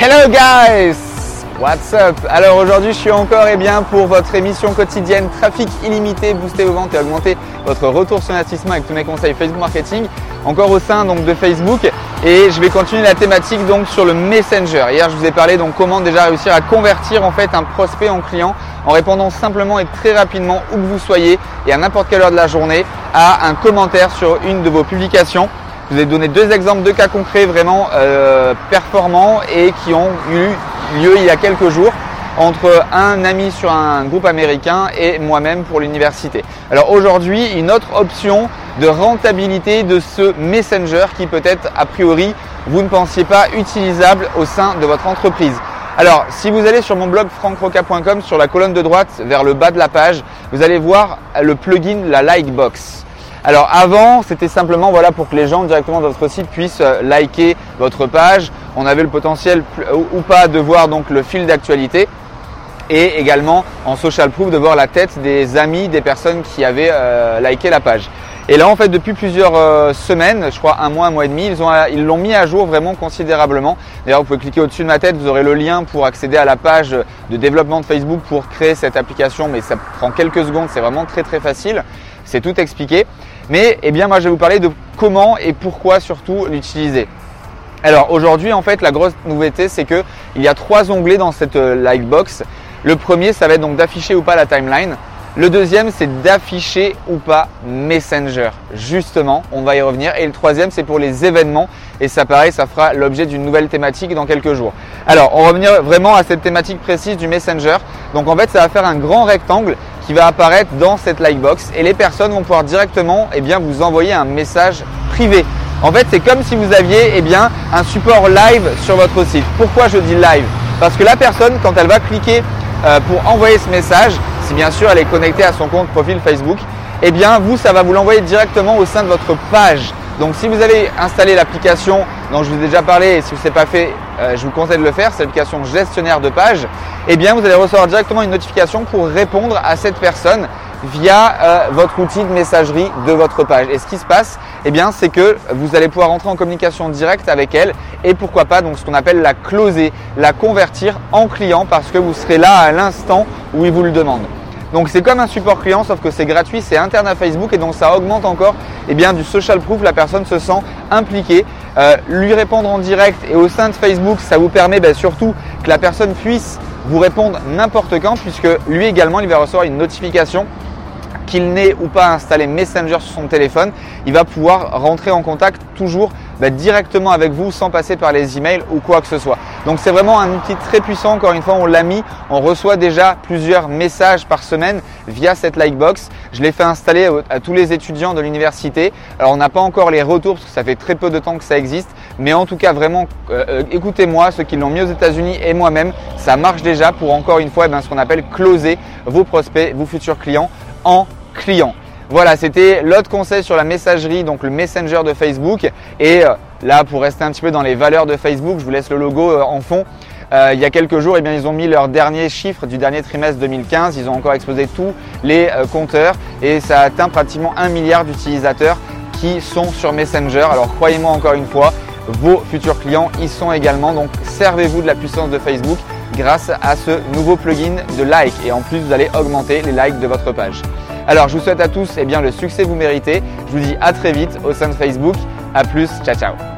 Hello guys What's up? Alors aujourd'hui je suis encore et bien, pour votre émission quotidienne Trafic illimité, booster vos ventes et augmenter votre retour sur investissement avec tous mes conseils Facebook Marketing, encore au sein donc de Facebook et je vais continuer la thématique donc sur le Messenger. Hier je vous ai parlé donc comment déjà réussir à convertir en fait un prospect en client en répondant simplement et très rapidement où que vous soyez et à n'importe quelle heure de la journée à un commentaire sur une de vos publications. Je vous ai donné deux exemples de cas concrets vraiment euh, performants et qui ont eu lieu il y a quelques jours entre un ami sur un groupe américain et moi-même pour l'université. Alors aujourd'hui, une autre option de rentabilité de ce messenger qui peut-être a priori vous ne pensiez pas utilisable au sein de votre entreprise. Alors, si vous allez sur mon blog francroca.com, sur la colonne de droite vers le bas de la page, vous allez voir le plugin, la Likebox. Alors avant, c'était simplement voilà pour que les gens directement de votre site puissent euh, liker votre page. On avait le potentiel ou pas de voir donc le fil d'actualité et également en social proof de voir la tête des amis des personnes qui avaient euh, liké la page. Et là en fait depuis plusieurs euh, semaines, je crois un mois, un mois et demi, ils ont ils l'ont mis à jour vraiment considérablement. D'ailleurs vous pouvez cliquer au-dessus de ma tête, vous aurez le lien pour accéder à la page de développement de Facebook pour créer cette application, mais ça prend quelques secondes, c'est vraiment très très facile, c'est tout expliqué. Mais eh bien moi je vais vous parler de comment et pourquoi surtout l'utiliser. Alors aujourd'hui en fait la grosse nouveauté c'est que il y a trois onglets dans cette euh, Lightbox. Le premier ça va être donc d'afficher ou pas la timeline. Le deuxième, c'est d'afficher ou pas Messenger. Justement, on va y revenir. Et le troisième, c'est pour les événements. Et ça, pareil, ça fera l'objet d'une nouvelle thématique dans quelques jours. Alors, on va revenir vraiment à cette thématique précise du Messenger. Donc, en fait, ça va faire un grand rectangle qui va apparaître dans cette Lightbox. Et les personnes vont pouvoir directement eh bien, vous envoyer un message privé. En fait, c'est comme si vous aviez eh bien, un support live sur votre site. Pourquoi je dis live? Parce que la personne, quand elle va cliquer pour envoyer ce message, si bien sûr elle est connectée à son compte profil Facebook, eh bien vous, ça va vous l'envoyer directement au sein de votre page. Donc si vous avez installé l'application dont je vous ai déjà parlé et si ce n'est pas fait, euh, je vous conseille de le faire, c'est l'application gestionnaire de page, eh bien vous allez recevoir directement une notification pour répondre à cette personne via euh, votre outil de messagerie de votre page. Et ce qui se passe, eh bien, c'est que vous allez pouvoir entrer en communication directe avec elle et pourquoi pas donc ce qu'on appelle la closer, la convertir en client parce que vous serez là à l'instant où il vous le demande. Donc c'est comme un support client sauf que c'est gratuit, c'est interne à Facebook et donc ça augmente encore eh bien, du social proof, la personne se sent impliquée. Euh, lui répondre en direct et au sein de Facebook, ça vous permet ben, surtout que la personne puisse vous répondre n'importe quand puisque lui également il va recevoir une notification qu'il n'ait ou pas installé Messenger sur son téléphone, il va pouvoir rentrer en contact toujours bah, directement avec vous sans passer par les emails ou quoi que ce soit. Donc c'est vraiment un outil très puissant. Encore une fois, on l'a mis. On reçoit déjà plusieurs messages par semaine via cette Likebox. Je l'ai fait installer à tous les étudiants de l'université. Alors on n'a pas encore les retours parce que ça fait très peu de temps que ça existe. Mais en tout cas, vraiment, euh, euh, écoutez-moi, ceux qui l'ont mis aux États-Unis et moi-même, ça marche déjà pour encore une fois eh ben, ce qu'on appelle closer vos prospects, vos futurs clients en client. Voilà, c'était l'autre conseil sur la messagerie, donc le Messenger de Facebook. Et euh, là, pour rester un petit peu dans les valeurs de Facebook, je vous laisse le logo euh, en fond. Euh, il y a quelques jours, eh bien, ils ont mis leurs derniers chiffres du dernier trimestre 2015. Ils ont encore explosé tous les compteurs et ça atteint pratiquement un milliard d'utilisateurs qui sont sur Messenger. Alors croyez-moi encore une fois, vos futurs clients y sont également. Donc servez-vous de la puissance de Facebook grâce à ce nouveau plugin de like. Et en plus, vous allez augmenter les likes de votre page. Alors, je vous souhaite à tous eh bien, le succès que vous méritez. Je vous dis à très vite au sein de Facebook. A plus, ciao ciao